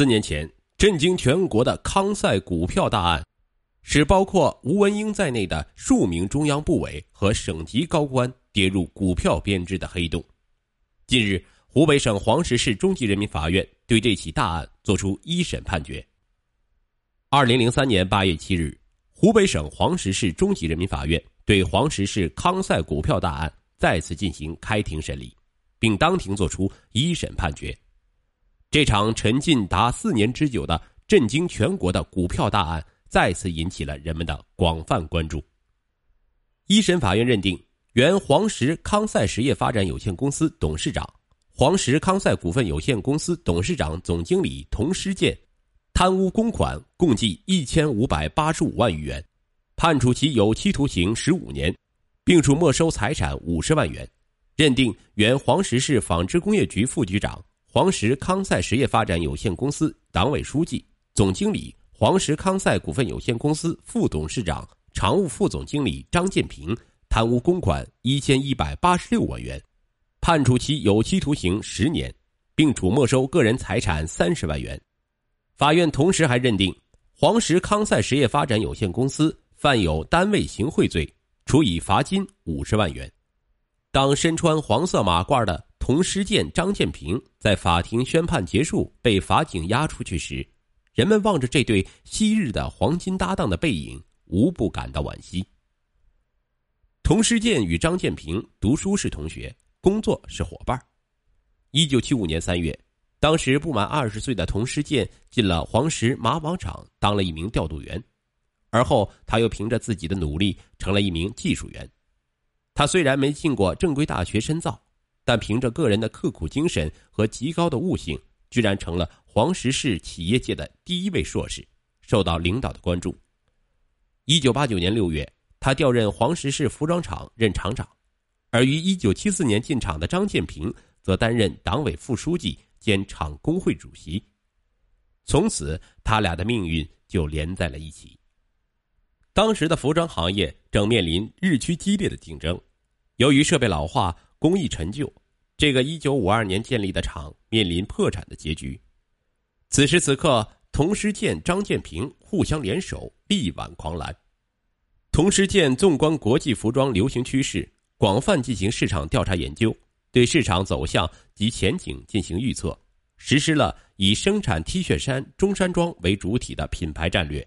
四年前，震惊全国的康赛股票大案，使包括吴文英在内的数名中央部委和省级高官跌入股票编织的黑洞。近日，湖北省黄石市中级人民法院对这起大案作出一审判决。二零零三年八月七日，湖北省黄石市中级人民法院对黄石市康赛股票大案再次进行开庭审理，并当庭作出一审判决。这场沉浸达四年之久的震惊全国的股票大案再次引起了人们的广泛关注。一审法院认定，原黄石康赛实业发展有限公司董事长、黄石康赛股份有限公司董事长、总经理童师建。贪污公款共计一千五百八十五万余元，判处其有期徒刑十五年，并处没收财产五十万元。认定原黄石市纺织工业局副局长、黄石康赛实业发展有限公司党委书记、总经理、黄石康赛股份有限公司副董事长、常务副总经理张建平贪污公款一千一百八十六万元，判处其有期徒刑十年，并处没收个人财产三十万元。法院同时还认定，黄石康赛实业发展有限公司犯有单位行贿罪，处以罚金五十万元。当身穿黄色马褂的童师建、张建平在法庭宣判结束被法警押出去时，人们望着这对昔日的黄金搭档的背影，无不感到惋惜。童师建与张建平读书是同学，工作是伙伴。一九七五年三月。当时不满二十岁的童师建进了黄石马网厂当了一名调度员，而后他又凭着自己的努力成了一名技术员。他虽然没进过正规大学深造，但凭着个人的刻苦精神和极高的悟性，居然成了黄石市企业界的第一位硕士，受到领导的关注。一九八九年六月，他调任黄石市服装厂任厂长，而于一九七四年进厂的张建平则担任党委副书记。兼厂工会主席，从此他俩的命运就连在了一起。当时的服装行业正面临日趋激烈的竞争，由于设备老化、工艺陈旧，这个一九五二年建立的厂面临破产的结局。此时此刻，童师建、张建平互相联手，力挽狂澜。童师建纵观国际服装流行趋势，广泛进行市场调查研究。对市场走向及前景进行预测，实施了以生产 T 恤衫、中山装为主体的品牌战略，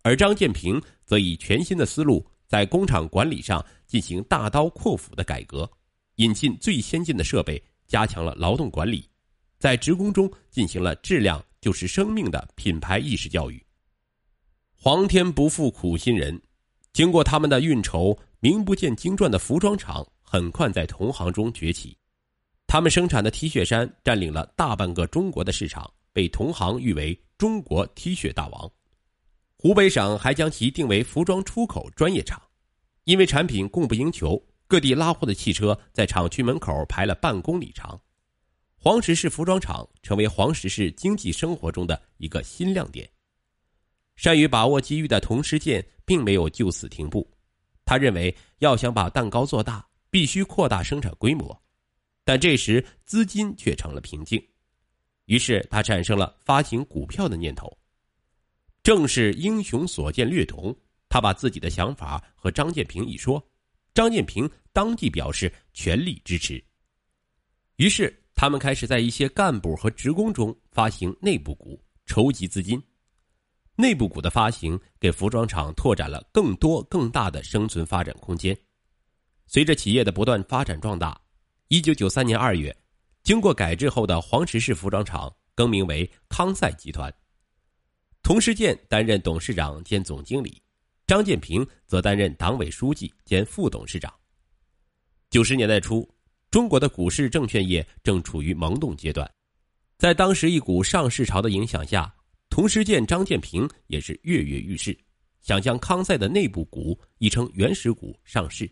而张建平则以全新的思路，在工厂管理上进行大刀阔斧的改革，引进最先进的设备，加强了劳动管理，在职工中进行了“质量就是生命”的品牌意识教育。皇天不负苦心人，经过他们的运筹，名不见经传的服装厂。很快在同行中崛起，他们生产的 T 恤衫占领了大半个中国的市场，被同行誉为“中国 T 恤大王”。湖北省还将其定为服装出口专业厂，因为产品供不应求，各地拉货的汽车在厂区门口排了半公里长。黄石市服装厂成为黄石市经济生活中的一个新亮点。善于把握机遇的童师建并没有就此停步，他认为要想把蛋糕做大。必须扩大生产规模，但这时资金却成了瓶颈，于是他产生了发行股票的念头。正是英雄所见略同，他把自己的想法和张建平一说，张建平当即表示全力支持。于是他们开始在一些干部和职工中发行内部股，筹集资金。内部股的发行给服装厂拓展了更多更大的生存发展空间。随着企业的不断发展壮大，一九九三年二月，经过改制后的黄石市服装厂更名为康赛集团。童师建担任董事长兼总经理，张建平则担任党委书记兼副董事长。九十年代初，中国的股市证券业正处于萌动阶段，在当时一股上市潮的影响下，同时建、张建平也是跃跃欲试，想将康赛的内部股亦称原始股上市。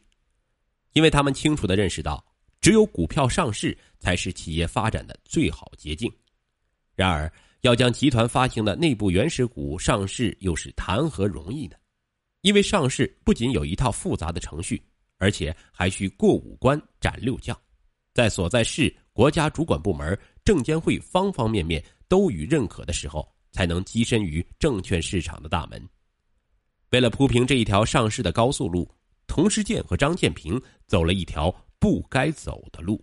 因为他们清楚的认识到，只有股票上市才是企业发展的最好捷径。然而，要将集团发行的内部原始股上市，又是谈何容易呢？因为上市不仅有一套复杂的程序，而且还需过五关斩六将，在所在市国家主管部门、证监会方方面面都予认可的时候，才能跻身于证券市场的大门。为了铺平这一条上市的高速路，童世建和张建平走了一条不该走的路。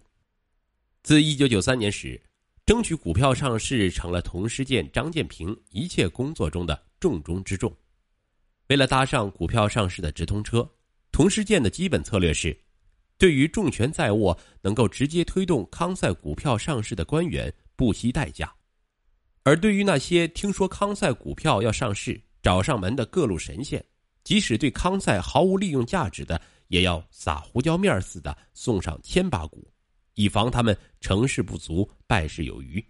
自一九九三年始，争取股票上市成了童世建、张建平一切工作中的重中之重。为了搭上股票上市的直通车，童世建的基本策略是：对于重权在握、能够直接推动康赛股票上市的官员，不惜代价；而对于那些听说康赛股票要上市找上门的各路神仙，即使对康赛毫无利用价值的，也要撒胡椒面似的送上千把股。以防他们成事不足败事有余。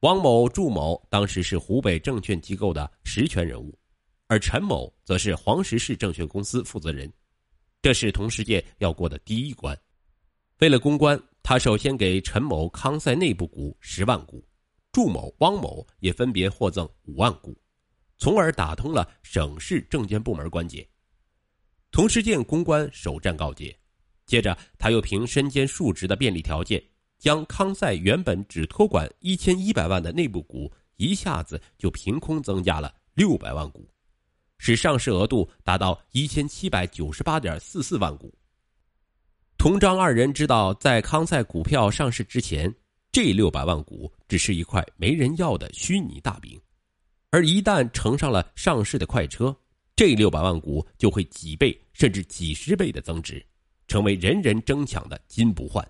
王某、祝某当时是湖北证券机构的实权人物，而陈某则是黄石市证券公司负责人。这是同世界要过的第一关。为了公关，他首先给陈某康赛内部股十万股，祝某、汪某也分别获赠五万股，从而打通了省市证监部门关节。同世建公关首战告捷。接着，他又凭身兼数职的便利条件，将康赛原本只托管一千一百万的内部股，一下子就凭空增加了六百万股，使上市额度达到一千七百九十八点四四万股。同章二人知道，在康赛股票上市之前，这六百万股只是一块没人要的虚拟大饼，而一旦乘上了上市的快车，这六百万股就会几倍甚至几十倍的增值。成为人人争抢的金不换，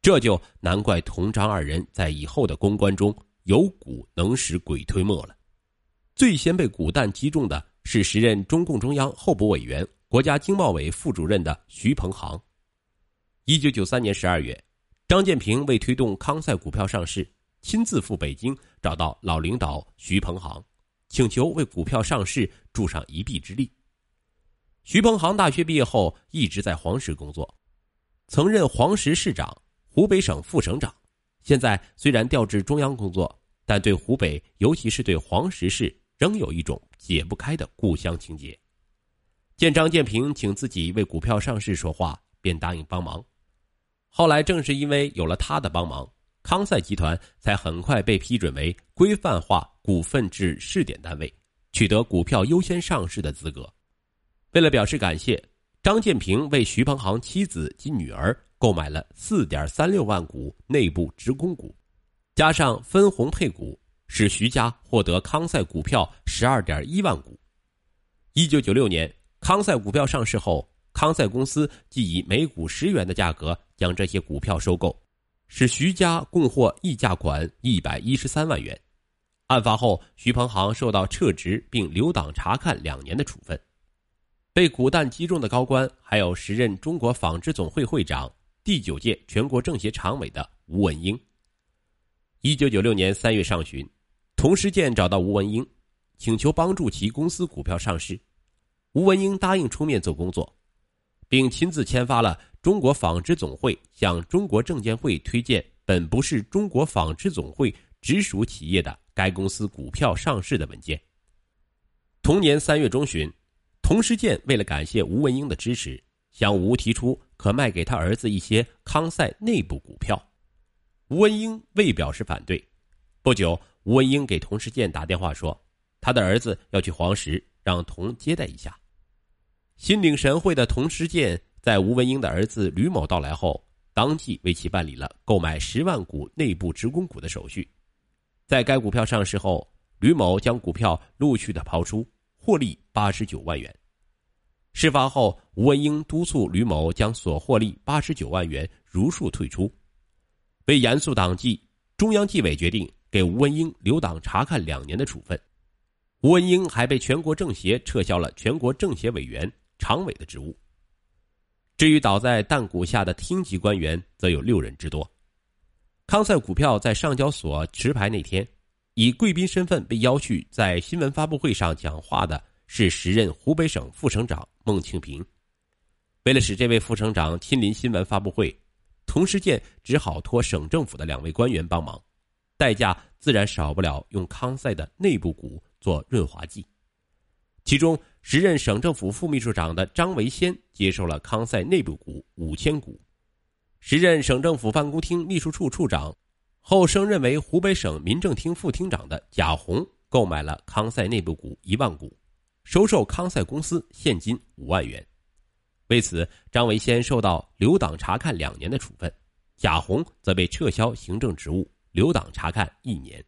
这就难怪童章二人在以后的公关中有股能使鬼推磨了。最先被股弹击中的是时任中共中央候补委员、国家经贸委副主任的徐鹏航。一九九三年十二月，张建平为推动康赛股票上市，亲自赴北京找到老领导徐鹏航，请求为股票上市助上一臂之力。徐鹏航大学毕业后一直在黄石工作，曾任黄石市长、湖北省副省长。现在虽然调至中央工作，但对湖北，尤其是对黄石市，仍有一种解不开的故乡情结。见张建平请自己为股票上市说话，便答应帮忙。后来正是因为有了他的帮忙，康赛集团才很快被批准为规范化股份制试点单位，取得股票优先上市的资格。为了表示感谢，张建平为徐鹏航妻子及女儿购买了四点三六万股内部职工股，加上分红配股，使徐家获得康赛股票十二点一万股。一九九六年，康赛股票上市后，康赛公司即以每股十元的价格将这些股票收购，使徐家共获溢价款一百一十三万元。案发后，徐鹏航受到撤职并留党察看两年的处分。被股弹击中的高官还有时任中国纺织总会会长、第九届全国政协常委的吴文英。一九九六年三月上旬，童时建找到吴文英，请求帮助其公司股票上市。吴文英答应出面做工作，并亲自签发了中国纺织总会向中国证监会推荐本不是中国纺织总会直属企业的该公司股票上市的文件。同年三月中旬。童时建为了感谢吴文英的支持，向吴提出可卖给他儿子一些康赛内部股票。吴文英未表示反对。不久，吴文英给童世建打电话说，他的儿子要去黄石，让童接待一下。心领神会的童世建在吴文英的儿子吕某到来后，当即为其办理了购买十万股内部职工股的手续。在该股票上市后，吕某将股票陆续的抛出。获利八十九万元。事发后，吴文英督促吕某将所获利八十九万元如数退出。为严肃党纪，中央纪委决定给吴文英留党察看两年的处分。吴文英还被全国政协撤销了全国政协委员、常委的职务。至于倒在弹鼓下的厅级官员，则有六人之多。康赛股票在上交所持牌那天。以贵宾身份被邀去在新闻发布会上讲话的是时任湖北省副省长孟庆平。为了使这位副省长亲临新闻发布会，童世建只好托省政府的两位官员帮忙，代价自然少不了用康赛的内部股做润滑剂。其中，时任省政府副秘书长的张维先接受了康赛内部股五千股，时任省政府办公厅秘书处处长。后升任为湖北省民政厅副厅长的贾红购买了康赛内部股一万股，收受康赛公司现金五万元。为此，张维先受到留党察看两年的处分，贾红则被撤销行政职务，留党察看一年。